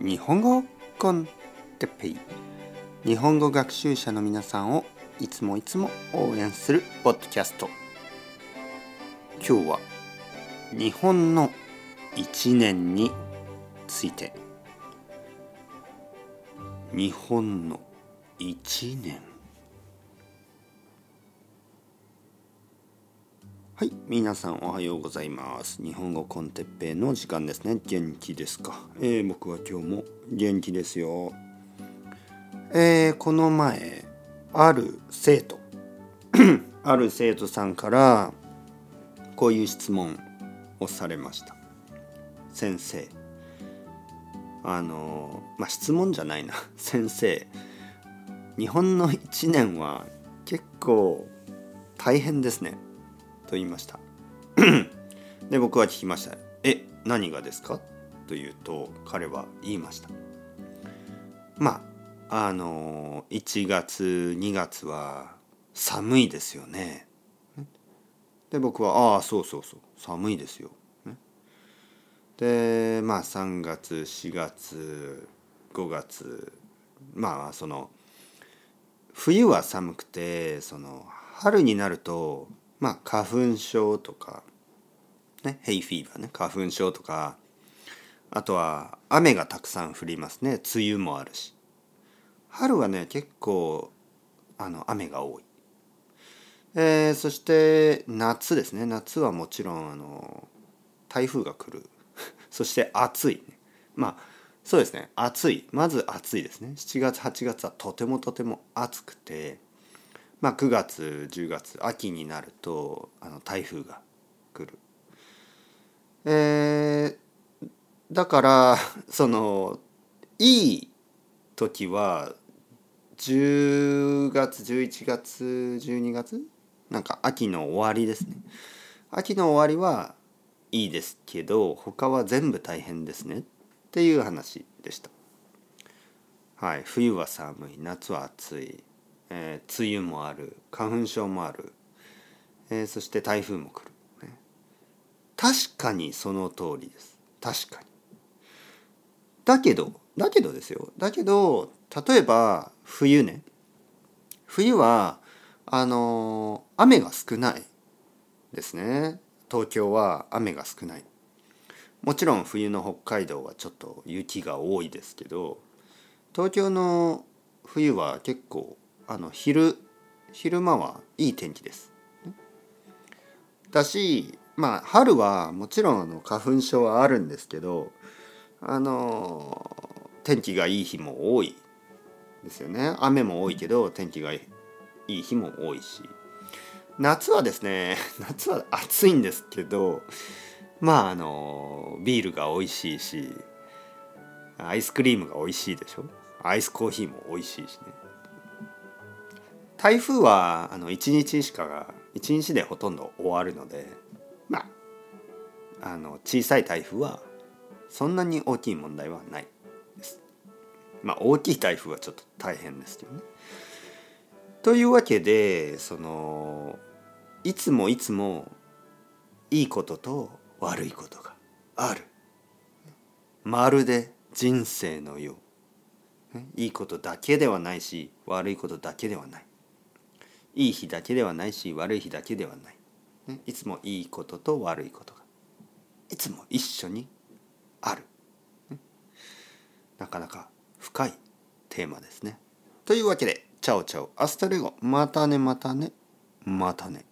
日本語コンテッペイ。日本語学習者の皆さんをいつもいつも応援するポッドキャスト。今日は日本の一年について。日本の一年。はい皆さんおはようございます。日本語コンテッペイの時間ですね。元気ですか、えー、僕は今日も元気ですよ。えー、この前ある生徒 ある生徒さんからこういう質問をされました。先生あのまあ質問じゃないな。先生日本の1年は結構大変ですね。と言いました。で僕は聞きました「え何がですか?」と言うと彼は言いました。まああの1月2月は寒いですよね。で僕は「ああそうそうそう寒いですよ」でまあ3月4月5月まあその冬は寒くてその春になるとまあ花粉症とかねヘイフィーバーね花粉症とかあとは雨がたくさん降りますね。梅雨もあるし。春はね結構あの雨が多い、えー、そして夏ですね。夏はもちろんあの台風が来る。そして暑い、まあそうですね。暑い。まず暑いですね。7月8月はとてもとても暑くて。まあ、9月10月秋になるとあの台風が来る。えー、だから そのいい時は10月11月12月なんか秋の終わりですね。秋の終わりはいいですけど他は全部大変ですねっていう話でした。はい、冬は寒い夏は暑いえー、梅雨もある花粉症もある、えー、そして台風も来る、ね、確かにその通りです。確かに。だけどだけどですよ。だけど例えば冬ね。冬はあのー、雨が少ないですね。東京は雨が少ない。もちろん冬の北海道はちょっと雪が多いですけど東京の冬は結構あの昼昼間はいい天気です。だしまあ春はもちろんあの花粉症はあるんですけどあの天気がいい日も多いですよね。雨も多いけど天気がいい日も多いし。夏はですね 夏は暑いんですけどまああのビールが美味しいしアイスクリームが美味しいでしょ？アイスコーヒーも美味しいしね。台風はあの1日しかが1日でほとんど終わるのでまああの小さい台風はそんなに大きい問題はないです。まあ大きい台風はちょっと大変ですけどね。というわけでそのいつもいつもいいことと悪いことがある。まるで人生のよう。いいことだけではないし悪いことだけではない。いい日だけではないし悪い日だけではない、ね、いつもいいことと悪いことが。いつも一緒にある、ね、なかなか深いテーマですね。というわけで ciao ciao hasta luego。またねまたね。またね。